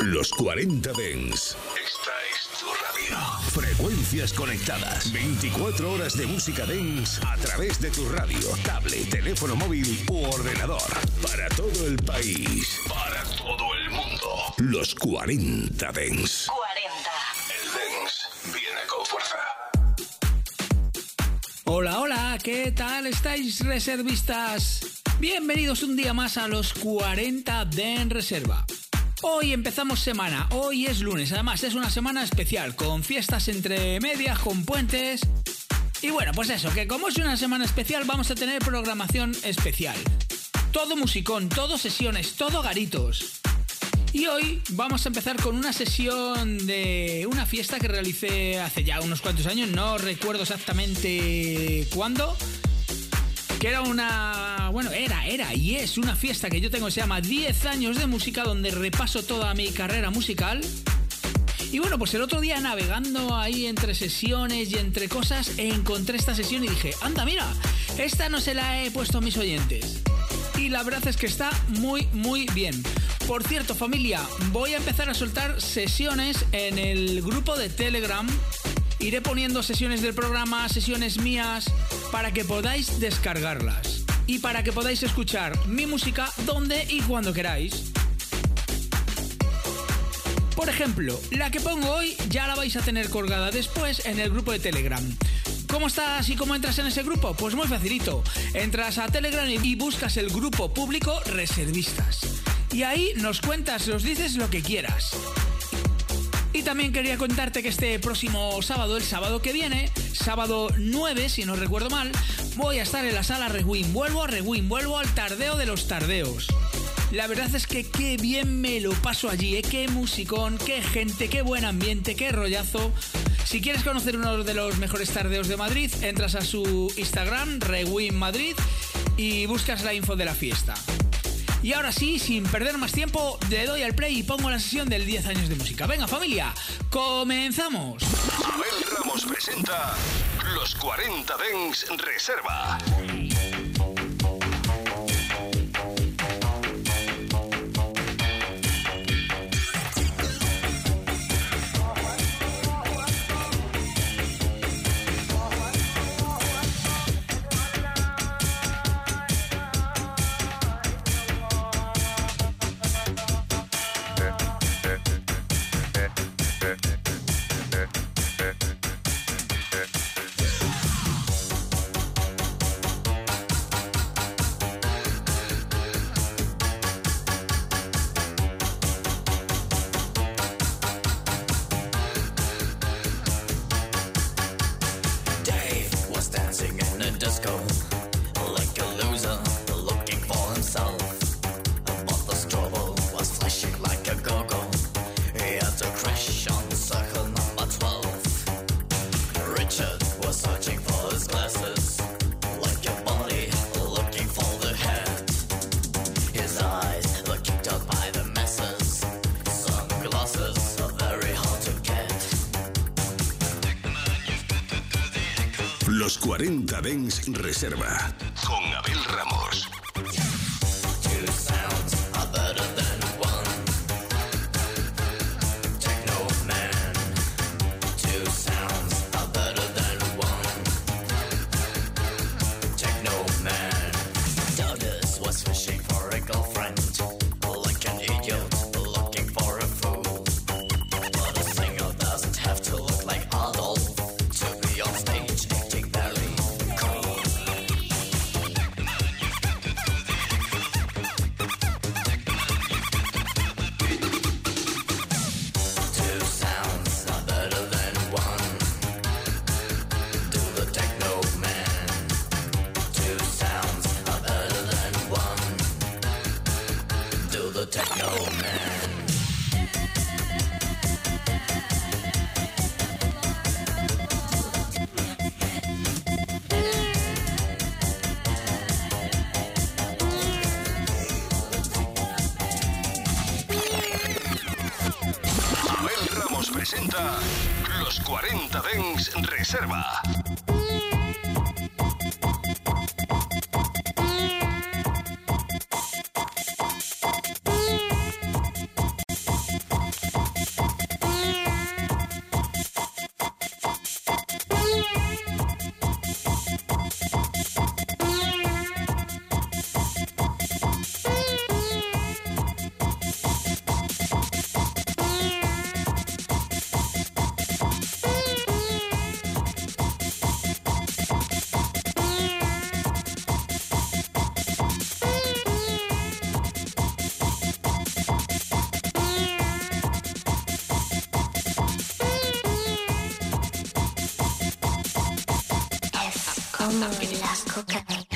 Los 40 Dens. Esta es tu radio. Frecuencias conectadas. 24 horas de música Dens a través de tu radio, tablet, teléfono móvil u ordenador. Para todo el país. Para todo el mundo. Los 40 Dens. 40. El Dens viene con fuerza. Hola, hola, ¿qué tal estáis reservistas? Bienvenidos un día más a los 40 de En Reserva. Hoy empezamos semana, hoy es lunes, además es una semana especial, con fiestas entre medias, con puentes. Y bueno, pues eso, que como es una semana especial vamos a tener programación especial. Todo musicón, todo sesiones, todo garitos. Y hoy vamos a empezar con una sesión de una fiesta que realicé hace ya unos cuantos años, no recuerdo exactamente cuándo, que era una... Bueno, era, era y es una fiesta que yo tengo se llama 10 años de música donde repaso toda mi carrera musical. Y bueno, pues el otro día navegando ahí entre sesiones y entre cosas, encontré esta sesión y dije, anda, mira, esta no se la he puesto a mis oyentes. Y la verdad es que está muy, muy bien. Por cierto, familia, voy a empezar a soltar sesiones en el grupo de Telegram Iré poniendo sesiones del programa, sesiones mías, para que podáis descargarlas. Y para que podáis escuchar mi música donde y cuando queráis. Por ejemplo, la que pongo hoy ya la vais a tener colgada después en el grupo de Telegram. ¿Cómo estás y cómo entras en ese grupo? Pues muy facilito. Entras a Telegram y buscas el grupo público Reservistas. Y ahí nos cuentas, nos dices lo que quieras. Y también quería contarte que este próximo sábado, el sábado que viene, sábado 9, si no recuerdo mal, voy a estar en la sala Rewind. Vuelvo a Rewind, vuelvo al tardeo de los tardeos. La verdad es que qué bien me lo paso allí, ¿eh? qué musicón, qué gente, qué buen ambiente, qué rollazo. Si quieres conocer uno de los mejores tardeos de Madrid, entras a su Instagram, Rewind Madrid, y buscas la info de la fiesta. Y ahora sí, sin perder más tiempo, le doy al play y pongo la sesión del 10 años de música. Venga familia, comenzamos. Abel Ramos presenta Los 40 Dens Reserva. Reserva En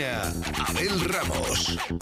Abel Ramos.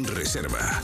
Reserva.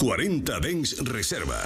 40 Dens Reserva.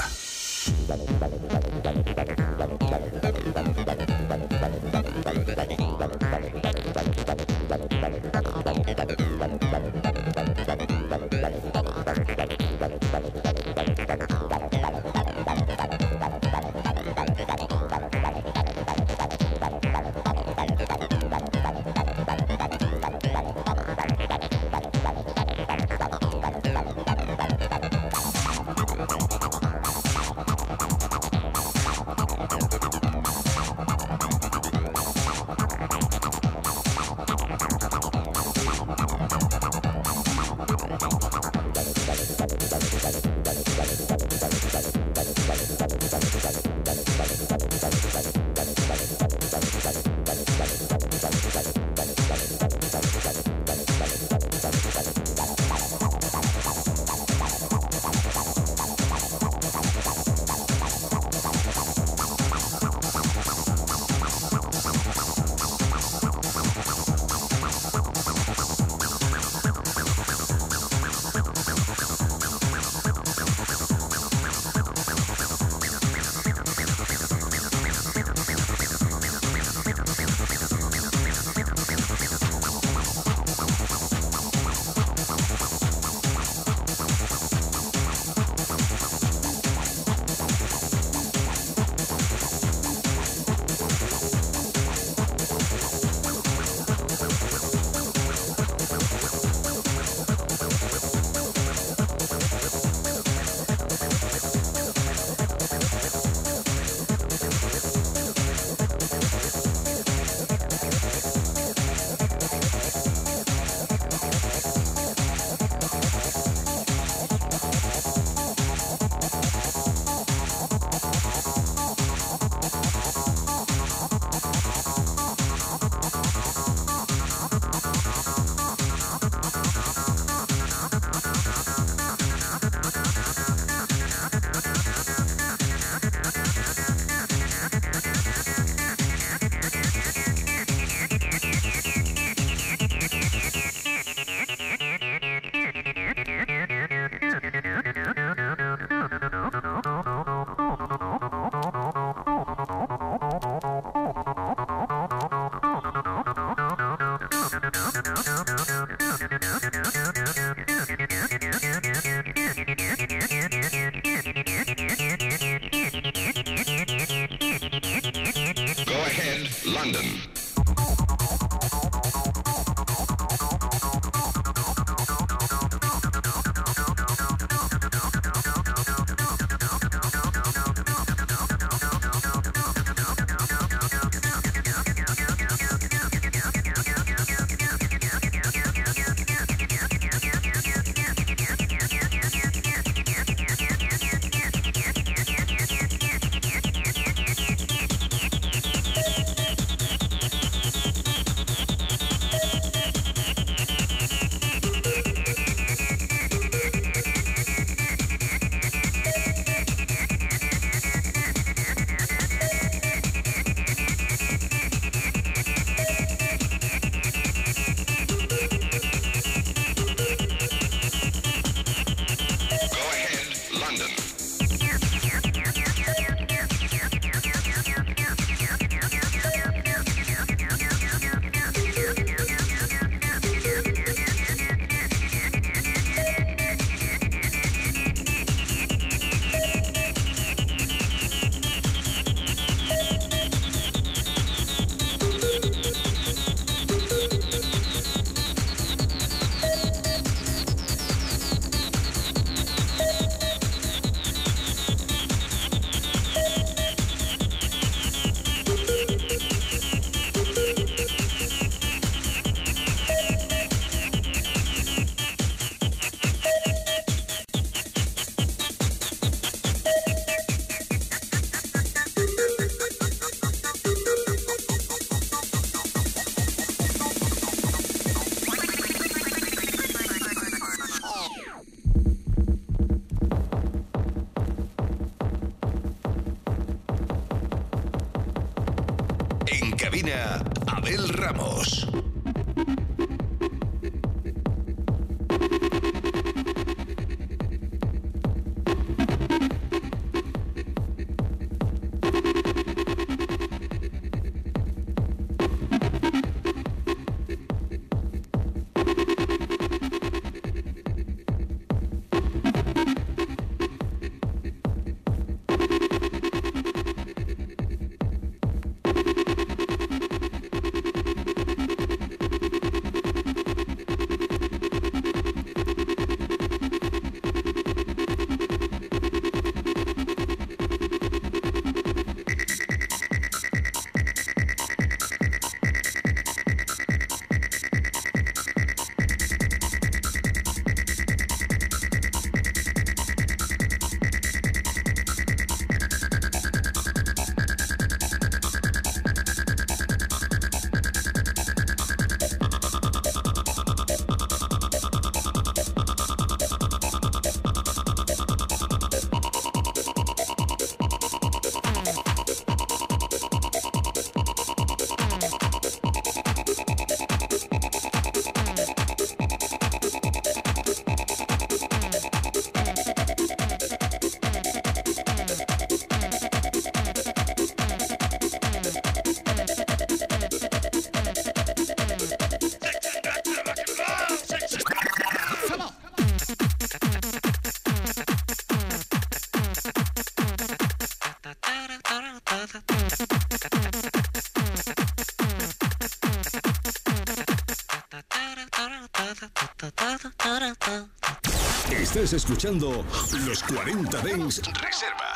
Estás escuchando los 40 Dens Reserva.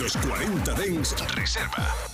Los 40 Dens Reserva.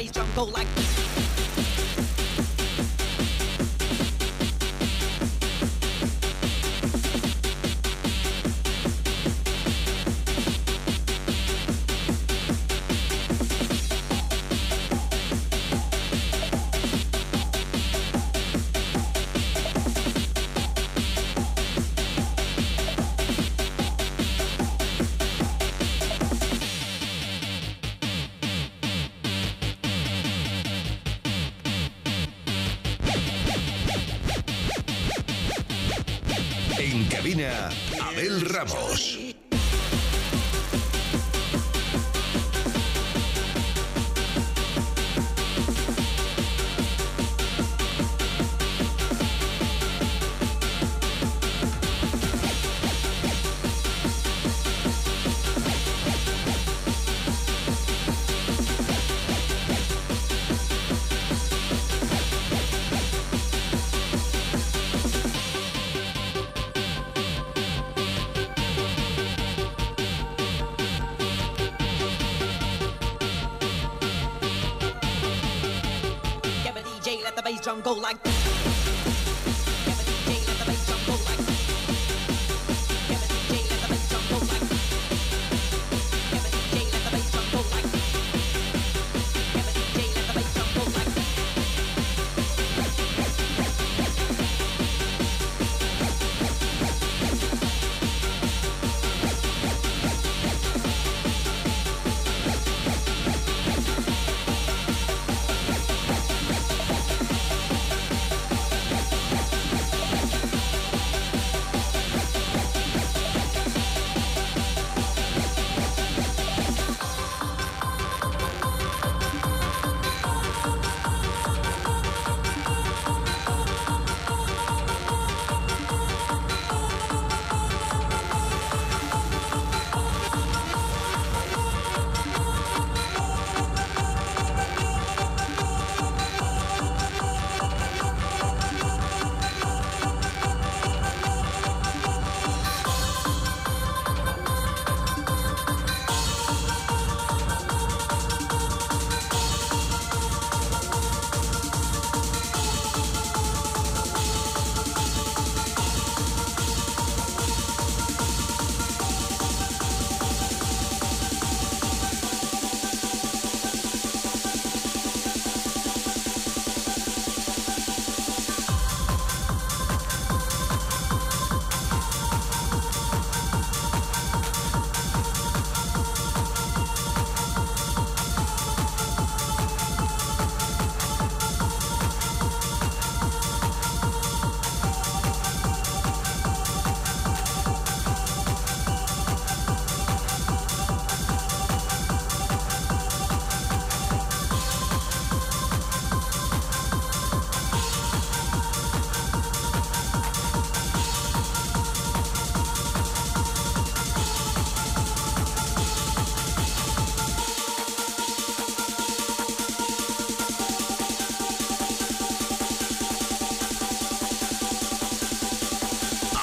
bass drum go like.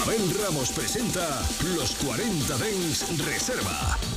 Abel Ramos presenta los 40 Dens Reserva.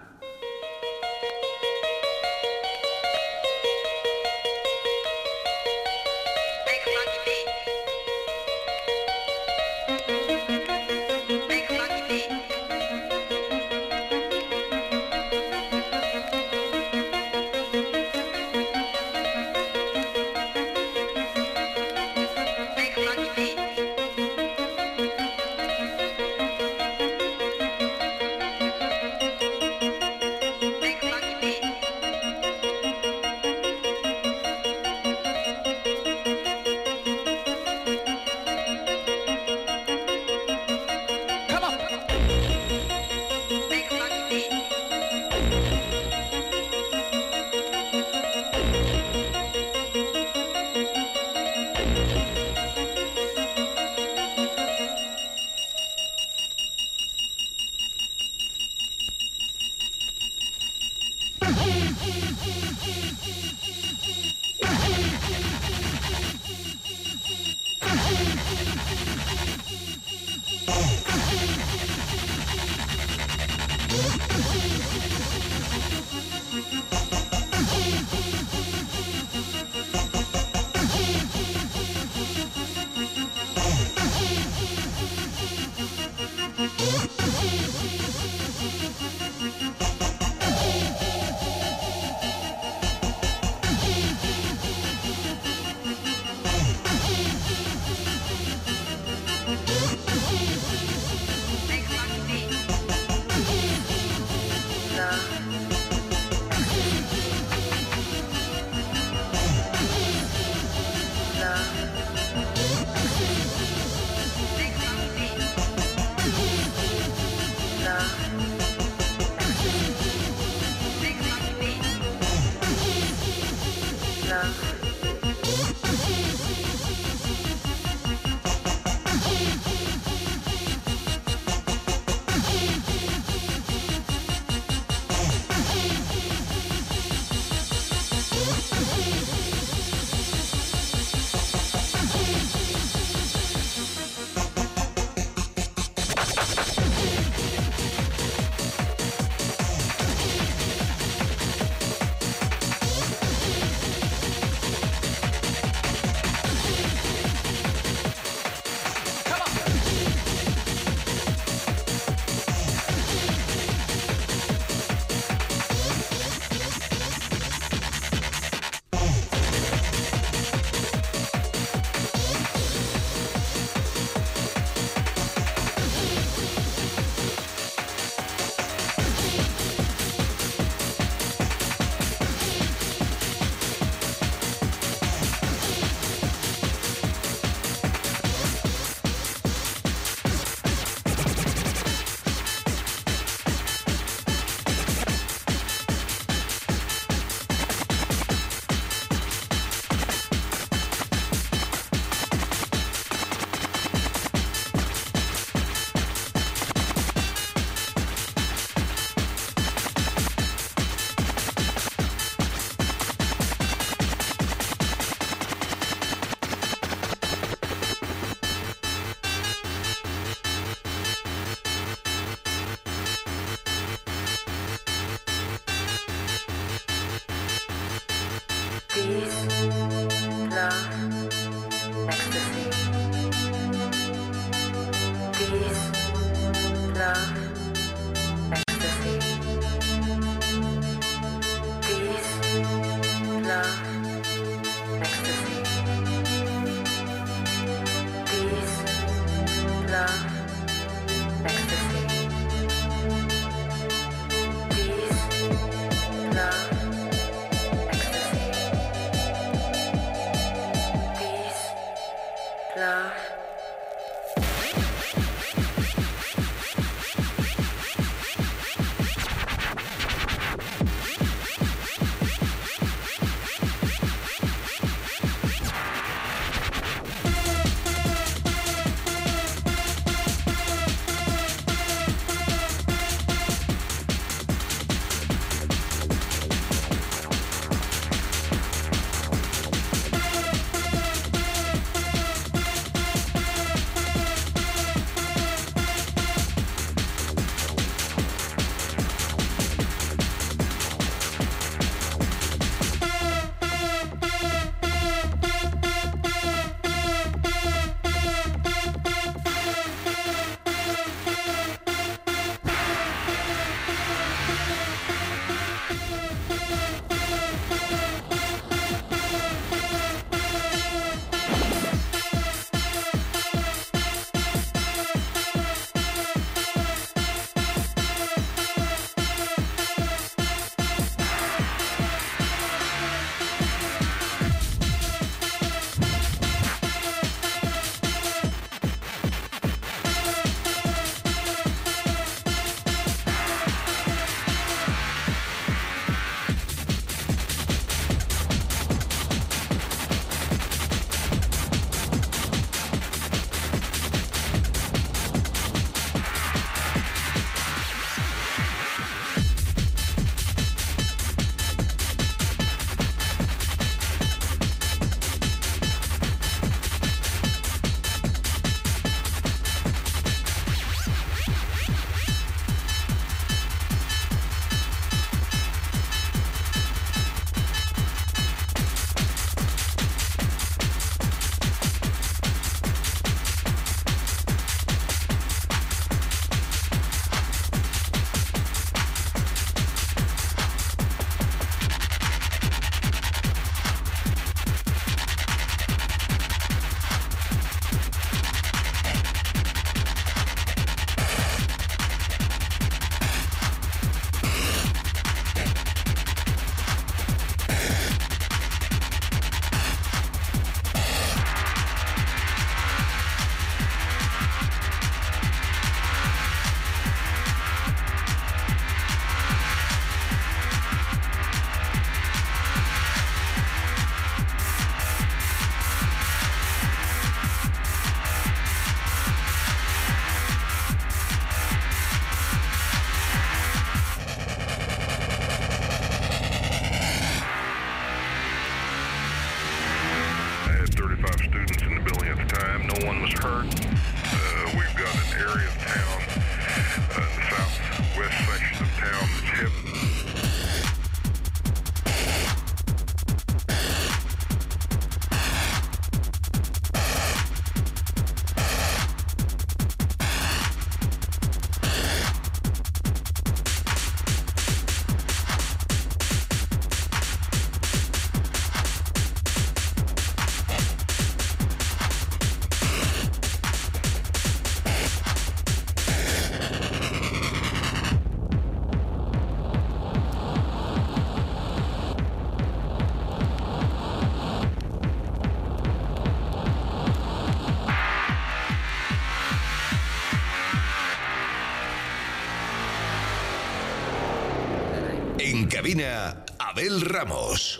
Abel Ramos.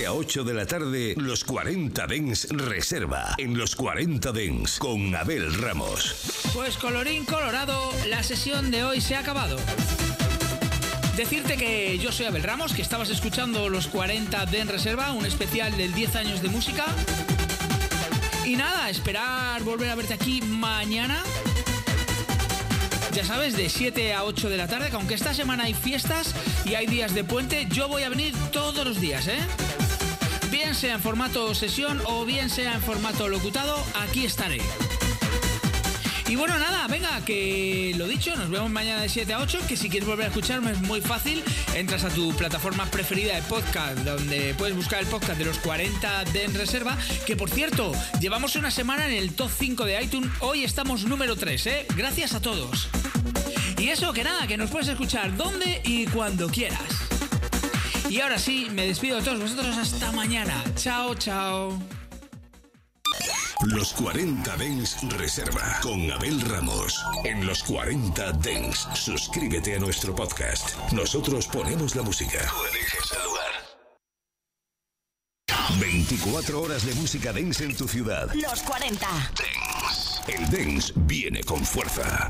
7 a 8 de la tarde, los 40 Dens Reserva. En los 40 Dens, con Abel Ramos. Pues colorín colorado, la sesión de hoy se ha acabado. Decirte que yo soy Abel Ramos, que estabas escuchando los 40 de En Reserva, un especial del 10 años de música. Y nada, esperar volver a verte aquí mañana. Ya sabes, de 7 a 8 de la tarde, que aunque esta semana hay fiestas y hay días de puente, yo voy a venir todos los días, ¿eh? Sea en formato sesión o bien sea en formato locutado, aquí estaré. Y bueno, nada, venga, que lo dicho, nos vemos mañana de 7 a 8, que si quieres volver a escucharme es muy fácil, entras a tu plataforma preferida de podcast, donde puedes buscar el podcast de los 40 de En Reserva, que por cierto, llevamos una semana en el top 5 de iTunes, hoy estamos número 3, ¿eh? Gracias a todos. Y eso, que nada, que nos puedes escuchar donde y cuando quieras. Y ahora sí, me despido de todos vosotros hasta mañana. Chao, chao. Los 40 Dens Reserva. Con Abel Ramos. En los 40 Dens. Suscríbete a nuestro podcast. Nosotros ponemos la música. Tú eliges el lugar. 24 horas de música dance en tu ciudad. Los 40. El dance viene con fuerza.